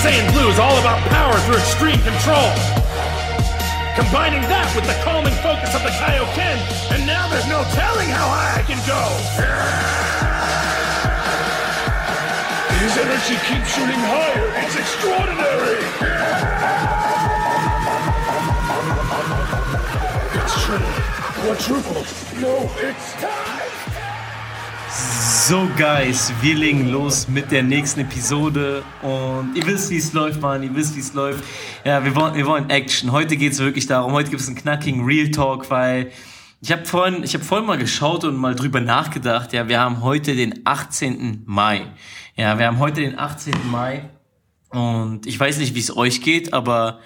Saiyan Blue is all about power through extreme control. Combining that with the calming focus of the Kaioken, and now there's no telling how high I can go. His energy keeps shooting higher. It's extraordinary. It's true. Quadruple. No, it's time. So, Guys, wir legen los mit der nächsten Episode und ihr wisst, wie es läuft, Mann, ihr wisst, wie es läuft. Ja, wir wollen, wir wollen Action. Heute geht es wirklich darum, heute gibt es einen knackigen Real Talk, weil ich habe vorhin, ich habe vorhin mal geschaut und mal drüber nachgedacht. Ja, wir haben heute den 18. Mai. Ja, wir haben heute den 18. Mai und ich weiß nicht, wie es euch geht, aber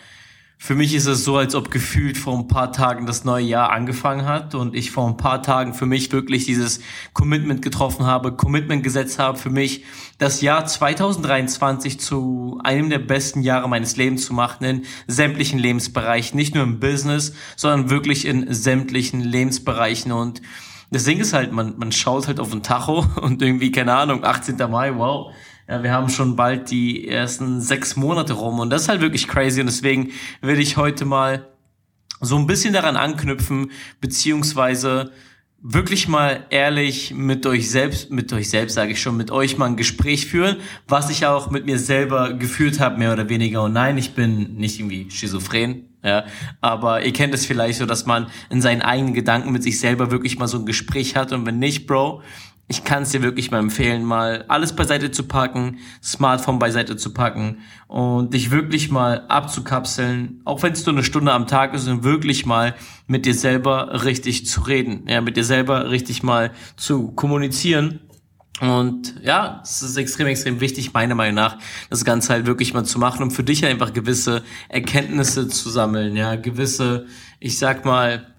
für mich ist es so, als ob gefühlt vor ein paar Tagen das neue Jahr angefangen hat und ich vor ein paar Tagen für mich wirklich dieses Commitment getroffen habe, Commitment gesetzt habe für mich, das Jahr 2023 zu einem der besten Jahre meines Lebens zu machen in sämtlichen Lebensbereichen, nicht nur im Business, sondern wirklich in sämtlichen Lebensbereichen und das Ding ist halt, man, man schaut halt auf den Tacho und irgendwie, keine Ahnung, 18. Mai, wow, ja, wir haben schon bald die ersten sechs Monate rum und das ist halt wirklich crazy und deswegen will ich heute mal so ein bisschen daran anknüpfen, beziehungsweise wirklich mal ehrlich mit euch selbst, mit euch selbst sage ich schon, mit euch mal ein Gespräch führen, was ich auch mit mir selber geführt habe, mehr oder weniger. Und nein, ich bin nicht irgendwie schizophren, ja, aber ihr kennt es vielleicht so, dass man in seinen eigenen Gedanken mit sich selber wirklich mal so ein Gespräch hat und wenn nicht, Bro, ich kann es dir wirklich mal empfehlen, mal alles beiseite zu packen, Smartphone beiseite zu packen und dich wirklich mal abzukapseln, auch wenn es nur eine Stunde am Tag ist und wirklich mal mit dir selber richtig zu reden, ja, mit dir selber richtig mal zu kommunizieren. Und ja, es ist extrem, extrem wichtig, meiner Meinung nach, das Ganze halt wirklich mal zu machen, um für dich einfach gewisse Erkenntnisse zu sammeln, ja, gewisse, ich sag mal,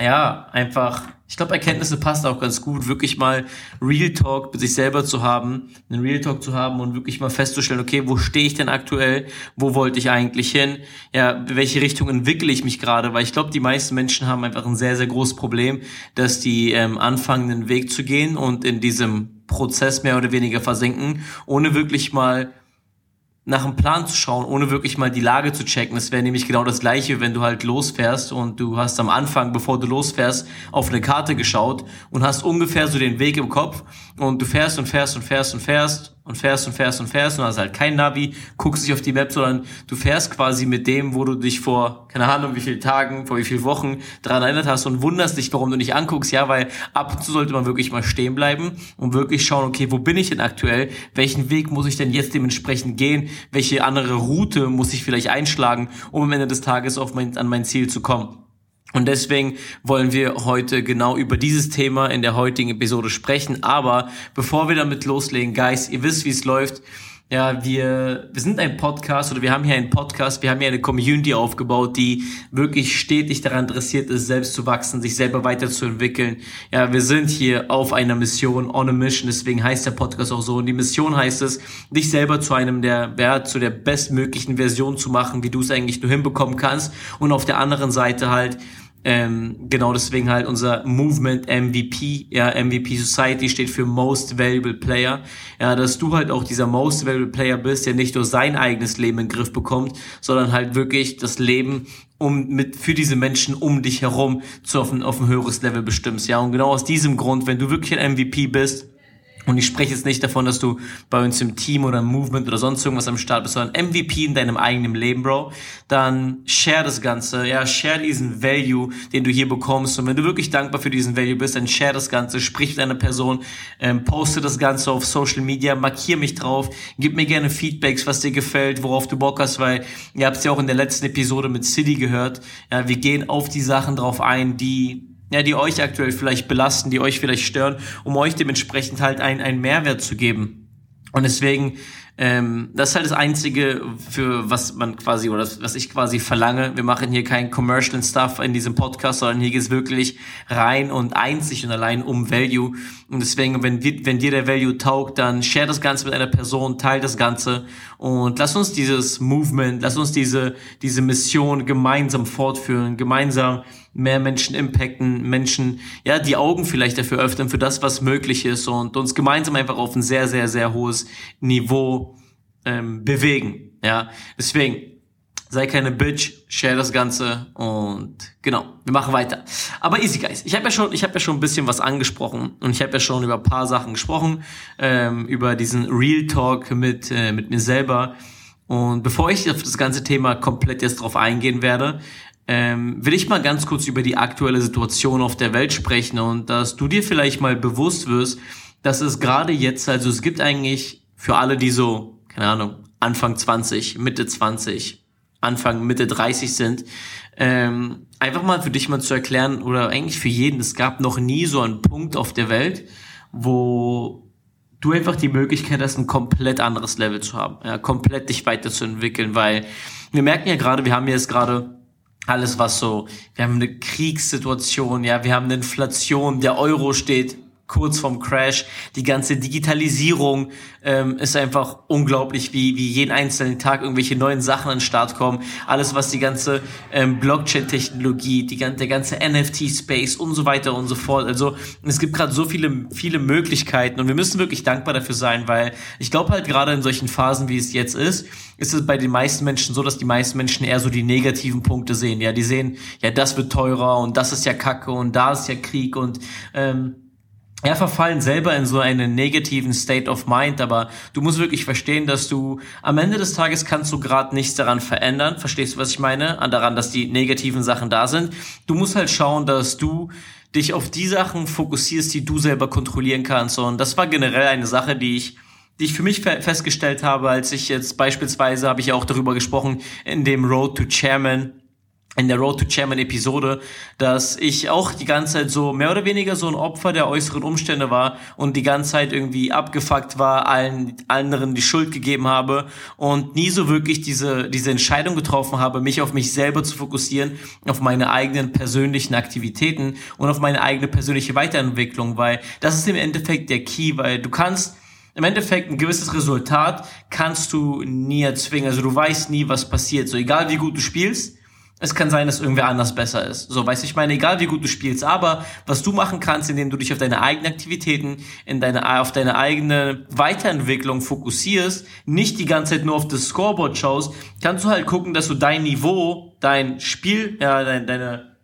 ja, einfach, ich glaube, Erkenntnisse passt auch ganz gut, wirklich mal Real Talk mit sich selber zu haben, einen Real Talk zu haben und wirklich mal festzustellen, okay, wo stehe ich denn aktuell, wo wollte ich eigentlich hin, ja, welche Richtung entwickle ich mich gerade, weil ich glaube, die meisten Menschen haben einfach ein sehr, sehr großes Problem, dass die ähm, anfangen, den Weg zu gehen und in diesem Prozess mehr oder weniger versinken, ohne wirklich mal nach einem Plan zu schauen, ohne wirklich mal die Lage zu checken. Das wäre nämlich genau das gleiche, wenn du halt losfährst und du hast am Anfang, bevor du losfährst, auf eine Karte geschaut und hast ungefähr so den Weg im Kopf und du fährst und fährst und fährst und fährst und fährst und fährst und fährst und hast halt kein Navi, guckst nicht auf die Map, sondern du fährst quasi mit dem, wo du dich vor, keine Ahnung, wie viele Tagen, vor wie vielen Wochen daran erinnert hast und wunderst dich, warum du nicht anguckst, ja, weil ab und zu sollte man wirklich mal stehen bleiben und wirklich schauen, okay, wo bin ich denn aktuell? Welchen Weg muss ich denn jetzt dementsprechend gehen? Welche andere Route muss ich vielleicht einschlagen, um am Ende des Tages auf mein, an mein Ziel zu kommen? Und deswegen wollen wir heute genau über dieses Thema in der heutigen Episode sprechen. Aber bevor wir damit loslegen, Guys, ihr wisst, wie es läuft. Ja, wir, wir sind ein Podcast oder wir haben hier einen Podcast, wir haben hier eine Community aufgebaut, die wirklich stetig daran interessiert ist, selbst zu wachsen, sich selber weiterzuentwickeln. Ja, wir sind hier auf einer Mission, on a mission, deswegen heißt der Podcast auch so. Und die Mission heißt es, dich selber zu einem der, ja, zu der bestmöglichen Version zu machen, wie du es eigentlich nur hinbekommen kannst. Und auf der anderen Seite halt, ähm, genau deswegen halt unser Movement MVP, ja, MVP Society steht für Most Valuable Player. Ja, dass du halt auch dieser Most Valuable Player bist, der nicht nur sein eigenes Leben in den Griff bekommt, sondern halt wirklich das Leben um mit für diese Menschen um dich herum zu auf ein, auf ein höheres Level bestimmst. Ja, und genau aus diesem Grund, wenn du wirklich ein MVP bist, und ich spreche jetzt nicht davon, dass du bei uns im Team oder im Movement oder sonst irgendwas am Start bist, sondern MVP in deinem eigenen Leben, Bro. Dann share das Ganze, ja, share diesen Value, den du hier bekommst. Und wenn du wirklich dankbar für diesen Value bist, dann share das Ganze, sprich mit einer Person, ähm, poste das Ganze auf Social Media, markier mich drauf, gib mir gerne Feedbacks, was dir gefällt, worauf du Bock hast, weil ihr habt es ja auch in der letzten Episode mit City gehört. Ja, wir gehen auf die Sachen drauf ein, die ja, die euch aktuell vielleicht belasten, die euch vielleicht stören, um euch dementsprechend halt einen, einen Mehrwert zu geben. Und deswegen ähm, das ist halt das Einzige, für was man quasi, oder was ich quasi verlange. Wir machen hier kein Commercial Stuff in diesem Podcast, sondern hier geht es wirklich rein und einzig und allein um Value. Und deswegen, wenn, wenn dir der Value taugt, dann share das Ganze mit einer Person, teile das Ganze und lass uns dieses Movement, lass uns diese, diese Mission gemeinsam fortführen, gemeinsam mehr Menschen impacten, Menschen, ja, die Augen vielleicht dafür öffnen, für das, was möglich ist und uns gemeinsam einfach auf ein sehr, sehr, sehr hohes Niveau ähm, bewegen. Ja, deswegen sei keine Bitch, share das Ganze und genau, wir machen weiter. Aber easy guys, ich habe ja schon, ich habe ja schon ein bisschen was angesprochen und ich habe ja schon über ein paar Sachen gesprochen, ähm, über diesen Real Talk mit äh, mit mir selber. Und bevor ich auf das ganze Thema komplett jetzt drauf eingehen werde, ähm, will ich mal ganz kurz über die aktuelle Situation auf der Welt sprechen und dass du dir vielleicht mal bewusst wirst, dass es gerade jetzt, also es gibt eigentlich für alle, die so, keine Ahnung, Anfang 20, Mitte 20, Anfang, Mitte 30 sind, ähm, einfach mal für dich mal zu erklären oder eigentlich für jeden, es gab noch nie so einen Punkt auf der Welt, wo du einfach die Möglichkeit hast, ein komplett anderes Level zu haben, ja, komplett dich weiterzuentwickeln, weil wir merken ja gerade, wir haben jetzt gerade alles, was so, wir haben eine Kriegssituation, ja, wir haben eine Inflation, der Euro steht kurz vorm Crash. Die ganze Digitalisierung ähm, ist einfach unglaublich, wie, wie jeden einzelnen Tag irgendwelche neuen Sachen an den Start kommen. Alles, was die ganze ähm, Blockchain-Technologie, die, der ganze NFT-Space und so weiter und so fort. Also es gibt gerade so viele, viele Möglichkeiten und wir müssen wirklich dankbar dafür sein, weil ich glaube halt gerade in solchen Phasen, wie es jetzt ist, ist es bei den meisten Menschen so, dass die meisten Menschen eher so die negativen Punkte sehen. Ja, die sehen, ja, das wird teurer und das ist ja Kacke und da ist ja Krieg und ähm, ja, verfallen selber in so einen negativen State of Mind, aber du musst wirklich verstehen, dass du am Ende des Tages kannst du gerade nichts daran verändern. Verstehst du, was ich meine? An daran, dass die negativen Sachen da sind. Du musst halt schauen, dass du dich auf die Sachen fokussierst, die du selber kontrollieren kannst. Und das war generell eine Sache, die ich die ich für mich festgestellt habe, als ich jetzt beispielsweise, habe ich auch darüber gesprochen, in dem Road to Chairman in der Road to Chairman Episode, dass ich auch die ganze Zeit so mehr oder weniger so ein Opfer der äußeren Umstände war und die ganze Zeit irgendwie abgefuckt war, allen anderen die Schuld gegeben habe und nie so wirklich diese, diese Entscheidung getroffen habe, mich auf mich selber zu fokussieren, auf meine eigenen persönlichen Aktivitäten und auf meine eigene persönliche Weiterentwicklung, weil das ist im Endeffekt der Key, weil du kannst im Endeffekt ein gewisses Resultat kannst du nie erzwingen. Also du weißt nie, was passiert. So egal wie gut du spielst, es kann sein, dass irgendwer anders besser ist. So, weiß ich meine, egal wie gut du spielst, aber was du machen kannst, indem du dich auf deine eigenen Aktivitäten, in deine, auf deine eigene Weiterentwicklung fokussierst, nicht die ganze Zeit nur auf das Scoreboard schaust, kannst du halt gucken, dass du dein Niveau, dein Spiel, ja, dein, deine,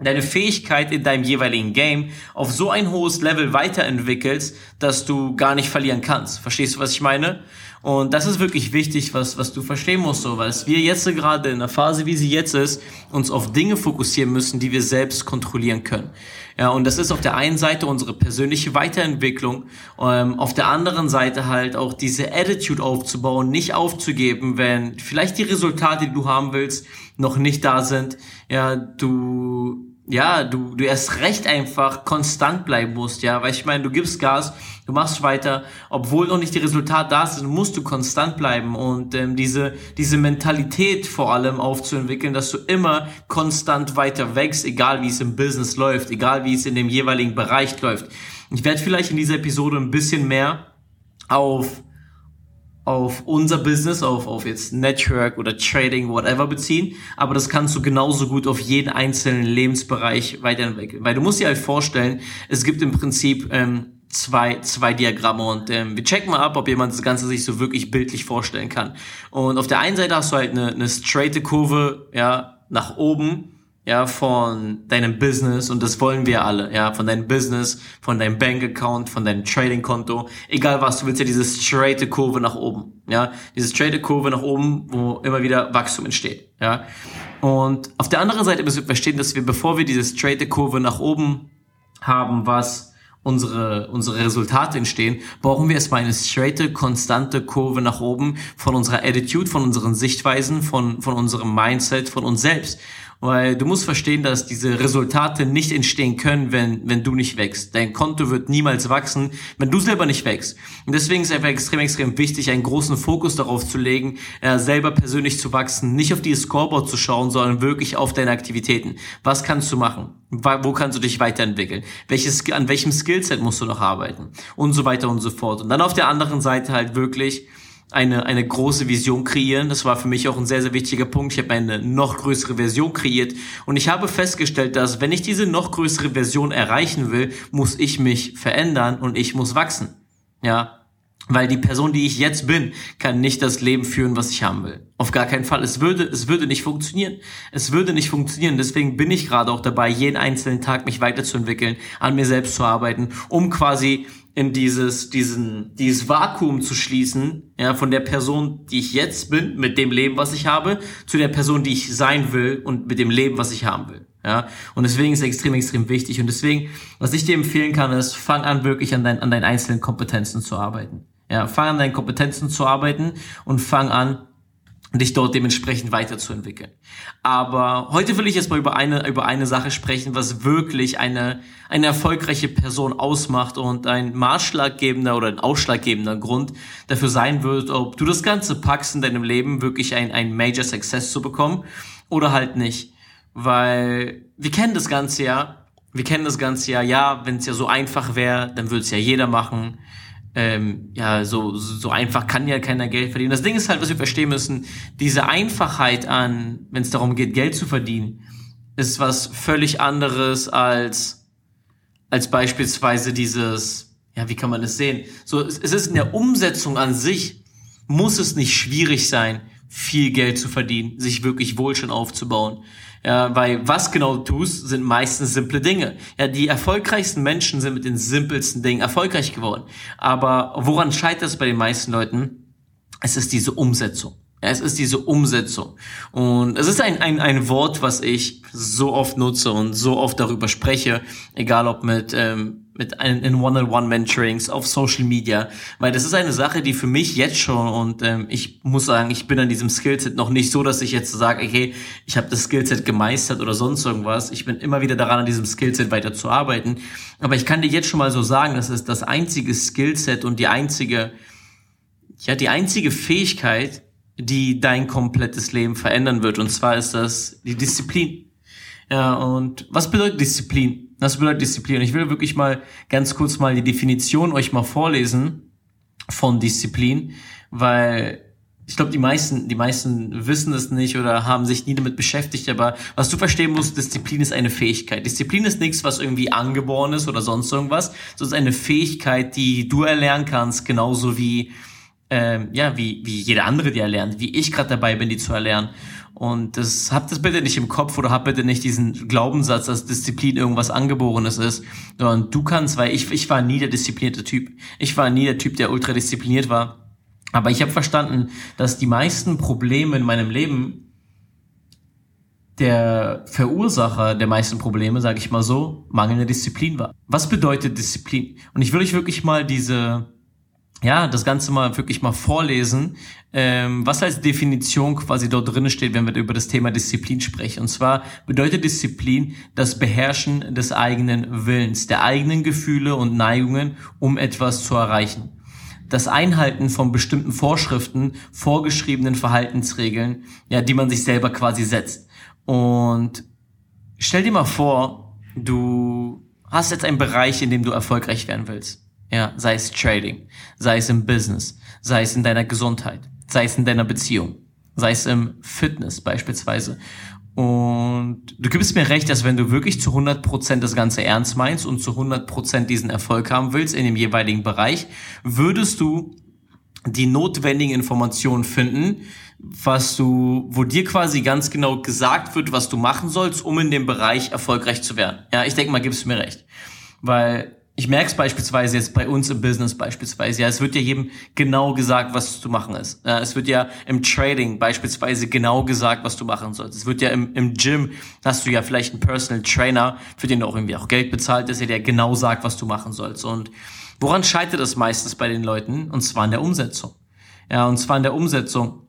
deine Fähigkeit in deinem jeweiligen Game auf so ein hohes Level weiterentwickelst, dass du gar nicht verlieren kannst. Verstehst du, was ich meine? Und das ist wirklich wichtig, was, was du verstehen musst, so, weil wir jetzt gerade in der Phase, wie sie jetzt ist, uns auf Dinge fokussieren müssen, die wir selbst kontrollieren können. Ja, und das ist auf der einen Seite unsere persönliche Weiterentwicklung, ähm, auf der anderen Seite halt auch diese Attitude aufzubauen, nicht aufzugeben, wenn vielleicht die Resultate, die du haben willst, noch nicht da sind. Ja, du ja, du, du erst recht einfach konstant bleiben musst, ja, weil ich meine, du gibst Gas, du machst weiter, obwohl noch nicht die Resultate da sind, musst du konstant bleiben und ähm, diese, diese Mentalität vor allem aufzuentwickeln, dass du immer konstant weiter wächst, egal wie es im Business läuft, egal wie es in dem jeweiligen Bereich läuft. Ich werde vielleicht in dieser Episode ein bisschen mehr auf auf unser Business, auf, auf jetzt Network oder Trading, whatever beziehen, aber das kannst du genauso gut auf jeden einzelnen Lebensbereich weiterentwickeln. Weil du musst dir halt vorstellen, es gibt im Prinzip ähm, zwei, zwei Diagramme und ähm, wir checken mal ab, ob jemand das Ganze sich so wirklich bildlich vorstellen kann. Und auf der einen Seite hast du halt eine, eine straighte Kurve, ja, nach oben ja, von deinem Business und das wollen wir alle, ja, von deinem Business, von deinem Bankaccount, von deinem Trading-Konto, egal was, du willst ja diese straighte Kurve nach oben, ja, diese straighte Kurve nach oben, wo immer wieder Wachstum entsteht, ja. Und auf der anderen Seite müssen wir verstehen, dass wir, bevor wir diese straighte Kurve nach oben haben, was unsere, unsere Resultate entstehen, brauchen wir erstmal eine straighte, konstante Kurve nach oben von unserer Attitude, von unseren Sichtweisen, von, von unserem Mindset, von uns selbst. Weil du musst verstehen, dass diese Resultate nicht entstehen können, wenn, wenn du nicht wächst. Dein Konto wird niemals wachsen, wenn du selber nicht wächst. Und deswegen ist einfach extrem, extrem wichtig, einen großen Fokus darauf zu legen, äh, selber persönlich zu wachsen, nicht auf die Scoreboard zu schauen, sondern wirklich auf deine Aktivitäten. Was kannst du machen? Wo kannst du dich weiterentwickeln? Welches, an welchem Skillset musst du noch arbeiten? Und so weiter und so fort. Und dann auf der anderen Seite halt wirklich eine, eine große Vision kreieren. Das war für mich auch ein sehr, sehr wichtiger Punkt. Ich habe eine noch größere Version kreiert und ich habe festgestellt, dass wenn ich diese noch größere Version erreichen will, muss ich mich verändern und ich muss wachsen. Ja. Weil die Person, die ich jetzt bin, kann nicht das Leben führen, was ich haben will. Auf gar keinen Fall. Es würde, es würde nicht funktionieren. Es würde nicht funktionieren. Deswegen bin ich gerade auch dabei, jeden einzelnen Tag mich weiterzuentwickeln, an mir selbst zu arbeiten, um quasi in dieses, diesen, dieses Vakuum zu schließen, ja, von der Person, die ich jetzt bin, mit dem Leben, was ich habe, zu der Person, die ich sein will und mit dem Leben, was ich haben will. Ja, und deswegen ist es extrem, extrem wichtig. Und deswegen, was ich dir empfehlen kann, ist, fang an, wirklich an, dein, an deinen einzelnen Kompetenzen zu arbeiten. Ja, fang an, deinen Kompetenzen zu arbeiten und fang an, dich dort dementsprechend weiterzuentwickeln. Aber heute will ich jetzt mal über eine, über eine Sache sprechen, was wirklich eine, eine erfolgreiche Person ausmacht und ein maßschlaggebender oder ein ausschlaggebender Grund dafür sein wird, ob du das Ganze packst in deinem Leben, wirklich ein, ein Major Success zu bekommen oder halt nicht. Weil wir kennen das Ganze ja, wir kennen das Ganze ja, ja, wenn es ja so einfach wäre, dann würde es ja jeder machen ähm, ja, so, so einfach kann ja keiner Geld verdienen. Das Ding ist halt, was wir verstehen müssen, diese Einfachheit an, wenn es darum geht, Geld zu verdienen, ist was völlig anderes als, als beispielsweise dieses, ja, wie kann man das sehen? So, es, es ist in der Umsetzung an sich, muss es nicht schwierig sein, viel Geld zu verdienen, sich wirklich Wohlstand aufzubauen. Ja, weil was genau du tust, sind meistens simple Dinge. Ja, die erfolgreichsten Menschen sind mit den simpelsten Dingen erfolgreich geworden. Aber woran scheitert es bei den meisten Leuten? Es ist diese Umsetzung. Ja, es ist diese Umsetzung. Und es ist ein, ein, ein Wort, was ich so oft nutze und so oft darüber spreche, egal ob mit ähm, mit ein, in One-on-One-Mentorings auf Social Media, weil das ist eine Sache, die für mich jetzt schon und ähm, ich muss sagen, ich bin an diesem Skillset noch nicht so, dass ich jetzt sage, okay, ich habe das Skillset gemeistert oder sonst irgendwas. Ich bin immer wieder daran, an diesem Skillset weiter zu arbeiten. Aber ich kann dir jetzt schon mal so sagen, das ist das einzige Skillset und die einzige, ja, die einzige Fähigkeit, die dein komplettes Leben verändern wird. Und zwar ist das die Disziplin. Ja, und was bedeutet Disziplin? Das bedeutet Disziplin. Ich will wirklich mal ganz kurz mal die Definition euch mal vorlesen von Disziplin, weil ich glaube, die meisten, die meisten wissen es nicht oder haben sich nie damit beschäftigt, aber was du verstehen musst, Disziplin ist eine Fähigkeit. Disziplin ist nichts, was irgendwie angeboren ist oder sonst irgendwas, sondern eine Fähigkeit, die du erlernen kannst, genauso wie, ähm, ja, wie, wie jeder andere die erlernt, wie ich gerade dabei bin, die zu erlernen. Und das habt das bitte nicht im Kopf oder habt bitte nicht diesen Glaubenssatz, dass Disziplin irgendwas Angeborenes ist, sondern du kannst, weil ich, ich war nie der disziplinierte Typ. Ich war nie der Typ, der ultra diszipliniert war. Aber ich habe verstanden, dass die meisten Probleme in meinem Leben der Verursacher der meisten Probleme, sage ich mal so, mangelnde Disziplin war. Was bedeutet Disziplin? Und ich will euch wirklich mal diese ja, das Ganze mal wirklich mal vorlesen, ähm, was als Definition quasi dort drin steht, wenn wir über das Thema Disziplin sprechen. Und zwar bedeutet Disziplin das Beherrschen des eigenen Willens, der eigenen Gefühle und Neigungen, um etwas zu erreichen. Das Einhalten von bestimmten Vorschriften, vorgeschriebenen Verhaltensregeln, ja, die man sich selber quasi setzt. Und stell dir mal vor, du hast jetzt einen Bereich, in dem du erfolgreich werden willst ja, sei es Trading, sei es im Business, sei es in deiner Gesundheit, sei es in deiner Beziehung, sei es im Fitness beispielsweise. Und du gibst mir recht, dass wenn du wirklich zu 100% das Ganze ernst meinst und zu 100% diesen Erfolg haben willst in dem jeweiligen Bereich, würdest du die notwendigen Informationen finden, was du, wo dir quasi ganz genau gesagt wird, was du machen sollst, um in dem Bereich erfolgreich zu werden. Ja, ich denke mal, gibst du mir recht. Weil ich merke es beispielsweise jetzt bei uns im Business beispielsweise. Ja, es wird ja jedem genau gesagt, was zu machen ist. Ja, es wird ja im Trading beispielsweise genau gesagt, was du machen sollst. Es wird ja im, im Gym, hast du ja vielleicht einen Personal Trainer, für den du auch irgendwie auch Geld bezahlt, dass er dir genau sagt, was du machen sollst. Und woran scheitert es meistens bei den Leuten? Und zwar in der Umsetzung. Ja, und zwar in der Umsetzung,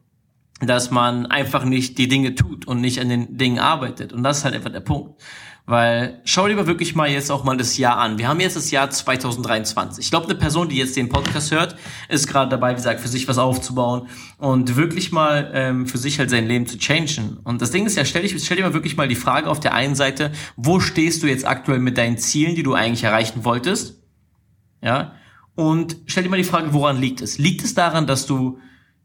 dass man einfach nicht die Dinge tut und nicht an den Dingen arbeitet. Und das ist halt einfach der Punkt. Weil schau dir wirklich mal jetzt auch mal das Jahr an. Wir haben jetzt das Jahr 2023. Ich glaube, eine Person, die jetzt den Podcast hört, ist gerade dabei, wie gesagt, für sich was aufzubauen und wirklich mal ähm, für sich halt sein Leben zu changen. Und das Ding ist ja, stell, dich, stell dir mal wirklich mal die Frage auf der einen Seite, wo stehst du jetzt aktuell mit deinen Zielen, die du eigentlich erreichen wolltest? Ja. Und stell dir mal die Frage, woran liegt es? Liegt es daran, dass du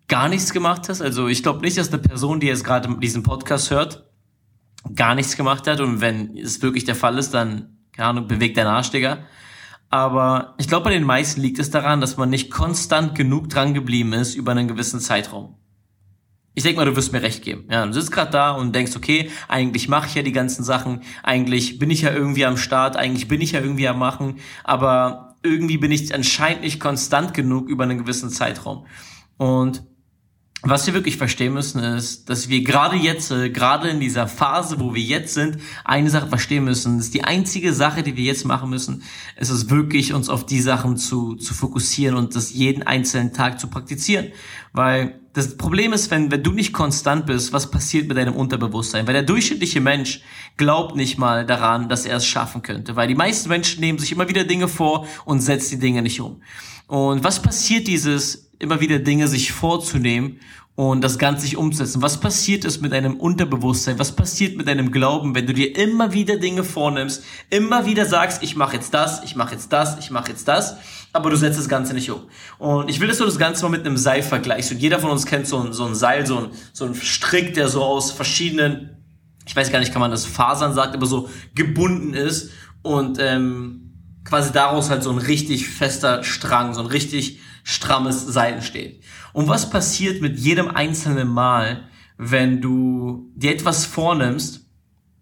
gar nichts gemacht hast? Also ich glaube nicht, dass eine Person, die jetzt gerade diesen Podcast hört, gar nichts gemacht hat und wenn es wirklich der Fall ist, dann, keine Ahnung, bewegt dein Arsch, Digga. Aber ich glaube, bei den meisten liegt es daran, dass man nicht konstant genug dran geblieben ist über einen gewissen Zeitraum. Ich denke mal, du wirst mir recht geben. Ja, du sitzt gerade da und denkst, okay, eigentlich mache ich ja die ganzen Sachen, eigentlich bin ich ja irgendwie am Start, eigentlich bin ich ja irgendwie am Machen, aber irgendwie bin ich anscheinend nicht konstant genug über einen gewissen Zeitraum. Und was wir wirklich verstehen müssen, ist, dass wir gerade jetzt, äh, gerade in dieser Phase, wo wir jetzt sind, eine Sache verstehen müssen. Das ist die einzige Sache, die wir jetzt machen müssen, ist es wirklich, uns auf die Sachen zu, zu fokussieren und das jeden einzelnen Tag zu praktizieren. Weil das Problem ist, wenn, wenn du nicht konstant bist, was passiert mit deinem Unterbewusstsein? Weil der durchschnittliche Mensch glaubt nicht mal daran, dass er es schaffen könnte. Weil die meisten Menschen nehmen sich immer wieder Dinge vor und setzen die Dinge nicht um. Und was passiert dieses immer wieder Dinge sich vorzunehmen und das Ganze sich umzusetzen. Was passiert ist mit deinem Unterbewusstsein? Was passiert mit deinem Glauben, wenn du dir immer wieder Dinge vornimmst, immer wieder sagst, ich mache jetzt das, ich mache jetzt das, ich mache jetzt das, aber du setzt das Ganze nicht um. Und ich will, dass du das Ganze mal mit einem Seil vergleichst. Und jeder von uns kennt so ein, so ein Seil, so ein, so ein Strick, der so aus verschiedenen, ich weiß gar nicht, kann man das Fasern sagt, aber so gebunden ist und ähm, quasi daraus halt so ein richtig fester Strang, so ein richtig strammes Seil steht. Und was passiert mit jedem einzelnen Mal, wenn du dir etwas vornimmst,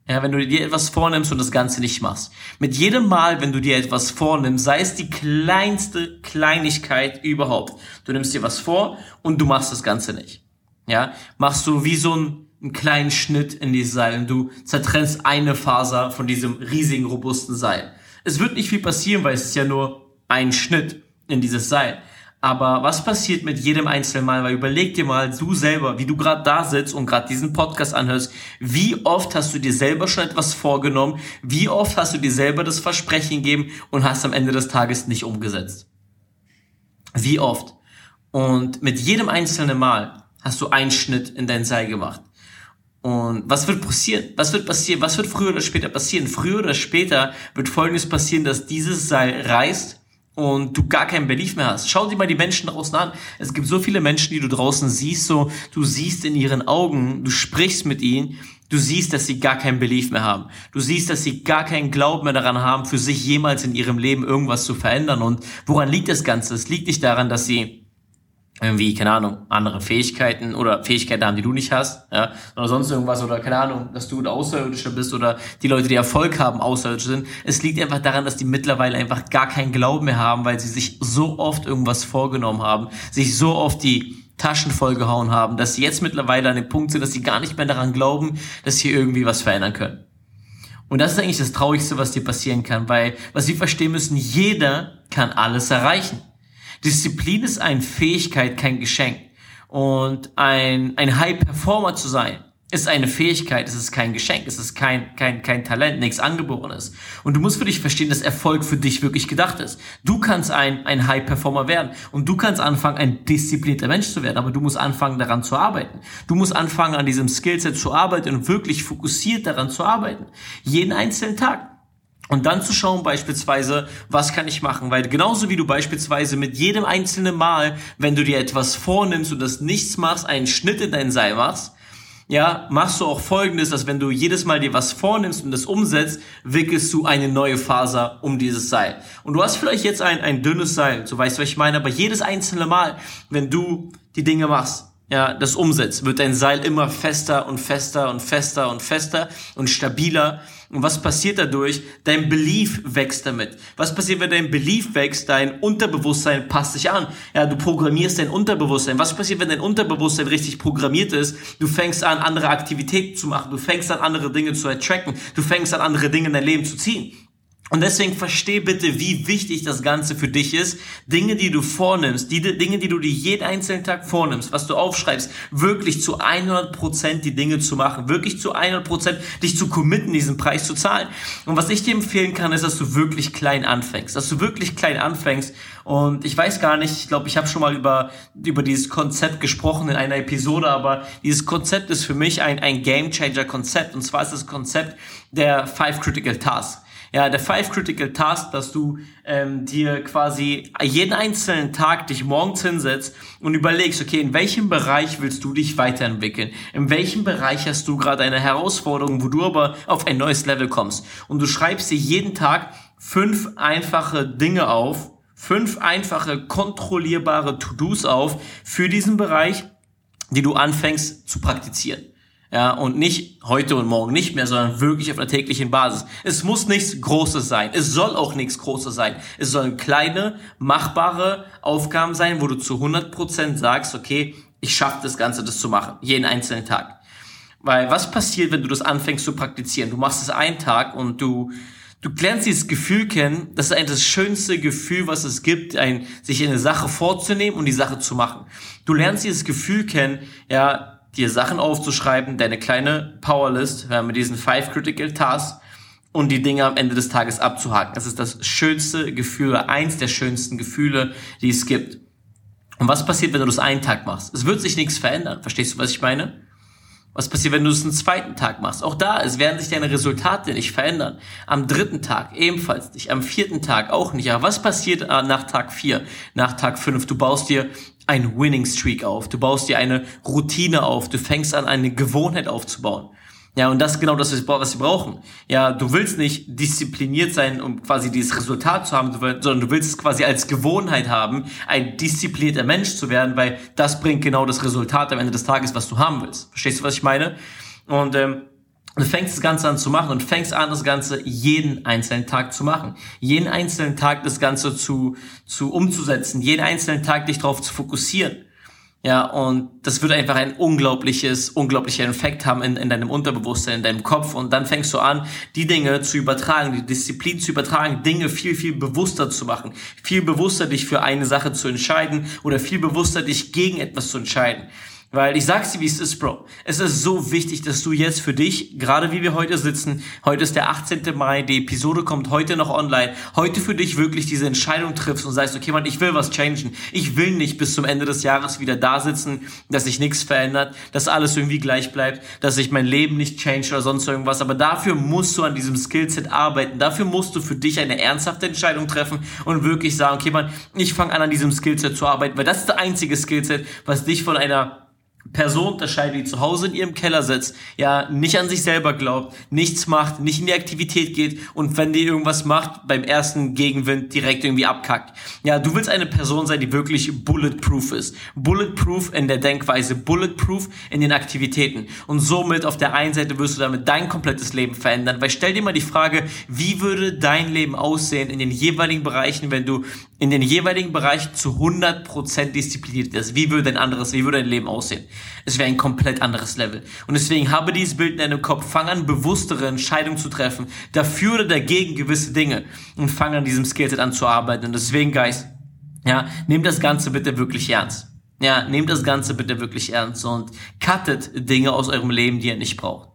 ja, wenn du dir etwas vornimmst und das Ganze nicht machst. Mit jedem Mal, wenn du dir etwas vornimmst, sei es die kleinste Kleinigkeit überhaupt. Du nimmst dir was vor und du machst das Ganze nicht. Ja, machst du wie so ein einen kleinen Schnitt in dieses Seil und du zertrennst eine Faser von diesem riesigen, robusten Seil. Es wird nicht viel passieren, weil es ist ja nur ein Schnitt in dieses Seil. Aber was passiert mit jedem einzelnen Mal? Weil überleg dir mal, du selber, wie du gerade da sitzt und gerade diesen Podcast anhörst, wie oft hast du dir selber schon etwas vorgenommen? Wie oft hast du dir selber das Versprechen gegeben und hast am Ende des Tages nicht umgesetzt? Wie oft? Und mit jedem einzelnen Mal hast du einen Schnitt in dein Seil gemacht. Und was wird passieren? Was wird passieren? Was wird früher oder später passieren? Früher oder später wird Folgendes passieren, dass dieses Seil reißt und du gar keinen Belief mehr hast. Schau dir mal die Menschen draußen an. Es gibt so viele Menschen, die du draußen siehst, so, du siehst in ihren Augen, du sprichst mit ihnen, du siehst, dass sie gar keinen Belief mehr haben. Du siehst, dass sie gar keinen Glauben mehr daran haben, für sich jemals in ihrem Leben irgendwas zu verändern. Und woran liegt das Ganze? Es liegt nicht daran, dass sie irgendwie, keine Ahnung, andere Fähigkeiten oder Fähigkeiten haben, die du nicht hast, ja, oder sonst irgendwas oder keine Ahnung, dass du ein Außerirdischer bist oder die Leute, die Erfolg haben, Außerirdische sind. Es liegt einfach daran, dass die mittlerweile einfach gar keinen Glauben mehr haben, weil sie sich so oft irgendwas vorgenommen haben, sich so oft die Taschen vollgehauen haben, dass sie jetzt mittlerweile an dem Punkt sind, dass sie gar nicht mehr daran glauben, dass sie irgendwie was verändern können. Und das ist eigentlich das Traurigste, was dir passieren kann, weil, was sie verstehen müssen, jeder kann alles erreichen. Disziplin ist eine Fähigkeit, kein Geschenk. Und ein, ein High-Performer zu sein, ist eine Fähigkeit, es ist kein Geschenk, es ist kein, kein, kein Talent, nichts Angeborenes. Und du musst für dich verstehen, dass Erfolg für dich wirklich gedacht ist. Du kannst ein, ein High-Performer werden und du kannst anfangen, ein disziplinierter Mensch zu werden, aber du musst anfangen, daran zu arbeiten. Du musst anfangen, an diesem Skillset zu arbeiten und wirklich fokussiert daran zu arbeiten. Jeden einzelnen Tag. Und dann zu schauen beispielsweise, was kann ich machen? Weil genauso wie du beispielsweise mit jedem einzelnen Mal, wenn du dir etwas vornimmst und das nichts machst, einen Schnitt in dein Seil machst, ja, machst du auch folgendes, dass wenn du jedes Mal dir was vornimmst und das umsetzt, wickelst du eine neue Faser um dieses Seil. Und du hast vielleicht jetzt ein, ein dünnes Seil, so weißt du, was ich meine, aber jedes einzelne Mal, wenn du die Dinge machst, ja, das umsetzt, wird dein Seil immer fester und fester und fester und fester und stabiler. Und was passiert dadurch? Dein Belief wächst damit. Was passiert, wenn dein Belief wächst? Dein Unterbewusstsein passt sich an. Ja, du programmierst dein Unterbewusstsein. Was passiert, wenn dein Unterbewusstsein richtig programmiert ist? Du fängst an, andere Aktivitäten zu machen. Du fängst an, andere Dinge zu attracken. Du fängst an, andere Dinge in dein Leben zu ziehen. Und deswegen versteh bitte, wie wichtig das Ganze für dich ist. Dinge, die du vornimmst, die Dinge, die du dir jeden einzelnen Tag vornimmst, was du aufschreibst, wirklich zu 100% die Dinge zu machen, wirklich zu 100% dich zu committen, diesen Preis zu zahlen. Und was ich dir empfehlen kann, ist, dass du wirklich klein anfängst, dass du wirklich klein anfängst. Und ich weiß gar nicht, ich glaube, ich habe schon mal über, über dieses Konzept gesprochen in einer Episode, aber dieses Konzept ist für mich ein, ein Game Changer Konzept. Und zwar ist das Konzept der Five Critical Tasks. Ja, der Five Critical Task, dass du ähm, dir quasi jeden einzelnen Tag dich morgens hinsetzt und überlegst, okay, in welchem Bereich willst du dich weiterentwickeln? In welchem Bereich hast du gerade eine Herausforderung, wo du aber auf ein neues Level kommst? Und du schreibst dir jeden Tag fünf einfache Dinge auf, fünf einfache kontrollierbare To-Dos auf für diesen Bereich, die du anfängst zu praktizieren. Ja, und nicht heute und morgen nicht mehr, sondern wirklich auf einer täglichen Basis. Es muss nichts Großes sein. Es soll auch nichts Großes sein. Es sollen kleine, machbare Aufgaben sein, wo du zu 100% sagst, okay, ich schaffe das Ganze, das zu machen. Jeden einzelnen Tag. Weil was passiert, wenn du das anfängst zu praktizieren? Du machst es einen Tag und du, du lernst dieses Gefühl kennen. Das ist eigentlich das schönste Gefühl, was es gibt, ein, sich eine Sache vorzunehmen und die Sache zu machen. Du lernst dieses Gefühl kennen, ja, dir Sachen aufzuschreiben, deine kleine Powerlist ja, mit diesen Five Critical Tasks und die Dinge am Ende des Tages abzuhaken. Das ist das schönste Gefühl, eins der schönsten Gefühle, die es gibt. Und was passiert, wenn du das einen Tag machst? Es wird sich nichts verändern. Verstehst du, was ich meine? Was passiert, wenn du es einen zweiten Tag machst? Auch da, es werden sich deine Resultate nicht verändern. Am dritten Tag ebenfalls nicht. Am vierten Tag auch nicht. Aber was passiert äh, nach Tag vier, nach Tag fünf? Du baust dir ein Winning Streak auf. Du baust dir eine Routine auf. Du fängst an, eine Gewohnheit aufzubauen. Ja, und das ist genau das, was wir brauchen. Ja, du willst nicht diszipliniert sein, um quasi dieses Resultat zu haben, sondern du willst es quasi als Gewohnheit haben, ein disziplinierter Mensch zu werden, weil das bringt genau das Resultat am Ende des Tages, was du haben willst. Verstehst du, was ich meine? Und ähm, du fängst das Ganze an zu machen und fängst an, das Ganze jeden einzelnen Tag zu machen. Jeden einzelnen Tag das Ganze zu, zu umzusetzen. Jeden einzelnen Tag dich darauf zu fokussieren. Ja, und das wird einfach ein unglaubliches, unglaublicher Effekt haben in, in deinem Unterbewusstsein, in deinem Kopf. Und dann fängst du an, die Dinge zu übertragen, die Disziplin zu übertragen, Dinge viel, viel bewusster zu machen. Viel bewusster dich für eine Sache zu entscheiden oder viel bewusster dich gegen etwas zu entscheiden. Weil ich sag's dir, wie es ist, Bro. Es ist so wichtig, dass du jetzt für dich, gerade wie wir heute sitzen, heute ist der 18. Mai, die Episode kommt heute noch online, heute für dich wirklich diese Entscheidung triffst und sagst, okay, Mann, ich will was changen. Ich will nicht bis zum Ende des Jahres wieder da sitzen, dass sich nichts verändert, dass alles irgendwie gleich bleibt, dass sich mein Leben nicht change oder sonst irgendwas. Aber dafür musst du an diesem Skillset arbeiten. Dafür musst du für dich eine ernsthafte Entscheidung treffen und wirklich sagen, okay, Mann, ich fange an, an diesem Skillset zu arbeiten, weil das ist der einzige Skillset, was dich von einer Person unterscheidet, die zu Hause in ihrem Keller sitzt, ja, nicht an sich selber glaubt, nichts macht, nicht in die Aktivität geht und wenn die irgendwas macht, beim ersten Gegenwind direkt irgendwie abkackt. Ja, du willst eine Person sein, die wirklich bulletproof ist. Bulletproof in der Denkweise, bulletproof in den Aktivitäten. Und somit auf der einen Seite wirst du damit dein komplettes Leben verändern, weil stell dir mal die Frage, wie würde dein Leben aussehen in den jeweiligen Bereichen, wenn du in den jeweiligen Bereichen zu 100% diszipliniert bist? Wie würde dein anderes, wie würde dein Leben aussehen? Es wäre ein komplett anderes Level. Und deswegen habe dieses Bild in deinem Kopf, fang an, bewusstere Entscheidungen zu treffen, dafür oder dagegen gewisse Dinge und fang an, diesem Skillset an zu arbeiten. Und deswegen, Guys, ja, nehmt das Ganze bitte wirklich ernst. Ja, nehmt das Ganze bitte wirklich ernst und cuttet Dinge aus eurem Leben, die ihr nicht braucht.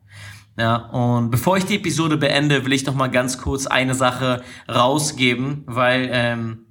Ja, und bevor ich die Episode beende, will ich noch mal ganz kurz eine Sache rausgeben, weil ähm,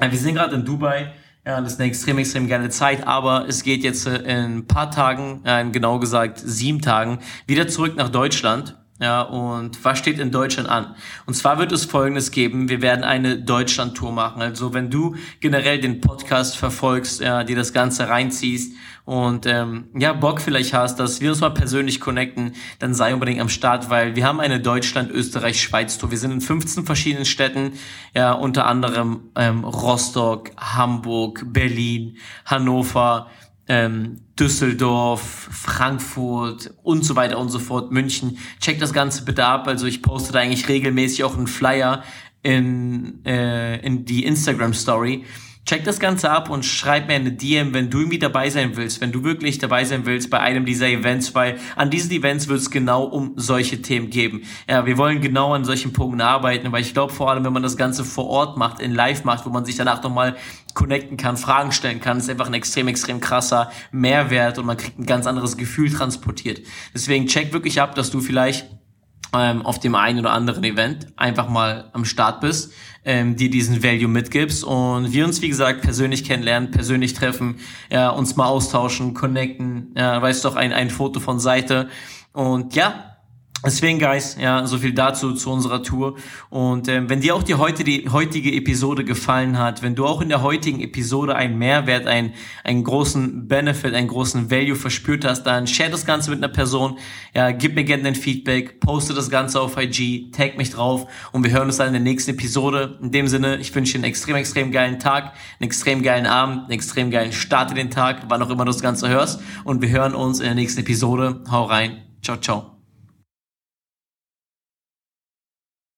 wir sind gerade in Dubai ja, das ist eine extrem, extrem geile Zeit, aber es geht jetzt äh, in ein paar Tagen, äh, genau gesagt sieben Tagen, wieder zurück nach Deutschland. Ja, und was steht in Deutschland an? Und zwar wird es Folgendes geben. Wir werden eine Deutschland-Tour machen. Also wenn du generell den Podcast verfolgst, ja, dir das Ganze reinziehst und ähm, ja, Bock vielleicht hast, dass wir uns mal persönlich connecten, dann sei unbedingt am Start, weil wir haben eine Deutschland, Österreich, Schweiz Tour. Wir sind in 15 verschiedenen Städten, ja, unter anderem ähm, Rostock, Hamburg, Berlin, Hannover, ähm, Düsseldorf, Frankfurt und so weiter und so fort, München. Check das Ganze bitte ab. Also ich poste da eigentlich regelmäßig auch einen Flyer in, äh, in die Instagram Story Check das Ganze ab und schreib mir eine DM, wenn du irgendwie dabei sein willst, wenn du wirklich dabei sein willst bei einem dieser Events, weil an diesen Events wird es genau um solche Themen geben. Ja, wir wollen genau an solchen Punkten arbeiten, weil ich glaube vor allem, wenn man das Ganze vor Ort macht, in Live macht, wo man sich danach nochmal connecten kann, Fragen stellen kann, ist einfach ein extrem, extrem krasser Mehrwert und man kriegt ein ganz anderes Gefühl transportiert. Deswegen check wirklich ab, dass du vielleicht ähm, auf dem einen oder anderen Event einfach mal am Start bist, ähm, dir diesen Value mitgibst und wir uns, wie gesagt, persönlich kennenlernen, persönlich treffen, ja, uns mal austauschen, connecten, ja, weißt doch, ein, ein Foto von Seite. Und ja, Deswegen, Guys, ja, so viel dazu zu unserer Tour. Und ähm, wenn dir auch die, heute, die heutige Episode gefallen hat, wenn du auch in der heutigen Episode einen Mehrwert, einen, einen großen Benefit, einen großen Value verspürt hast, dann share das Ganze mit einer Person, ja, gib mir gerne dein Feedback, poste das Ganze auf IG, tag mich drauf und wir hören uns dann in der nächsten Episode. In dem Sinne, ich wünsche dir einen extrem, extrem geilen Tag, einen extrem geilen Abend, einen extrem geilen Start in den Tag, wann auch immer du das Ganze hörst. Und wir hören uns in der nächsten Episode. Hau rein. Ciao, ciao.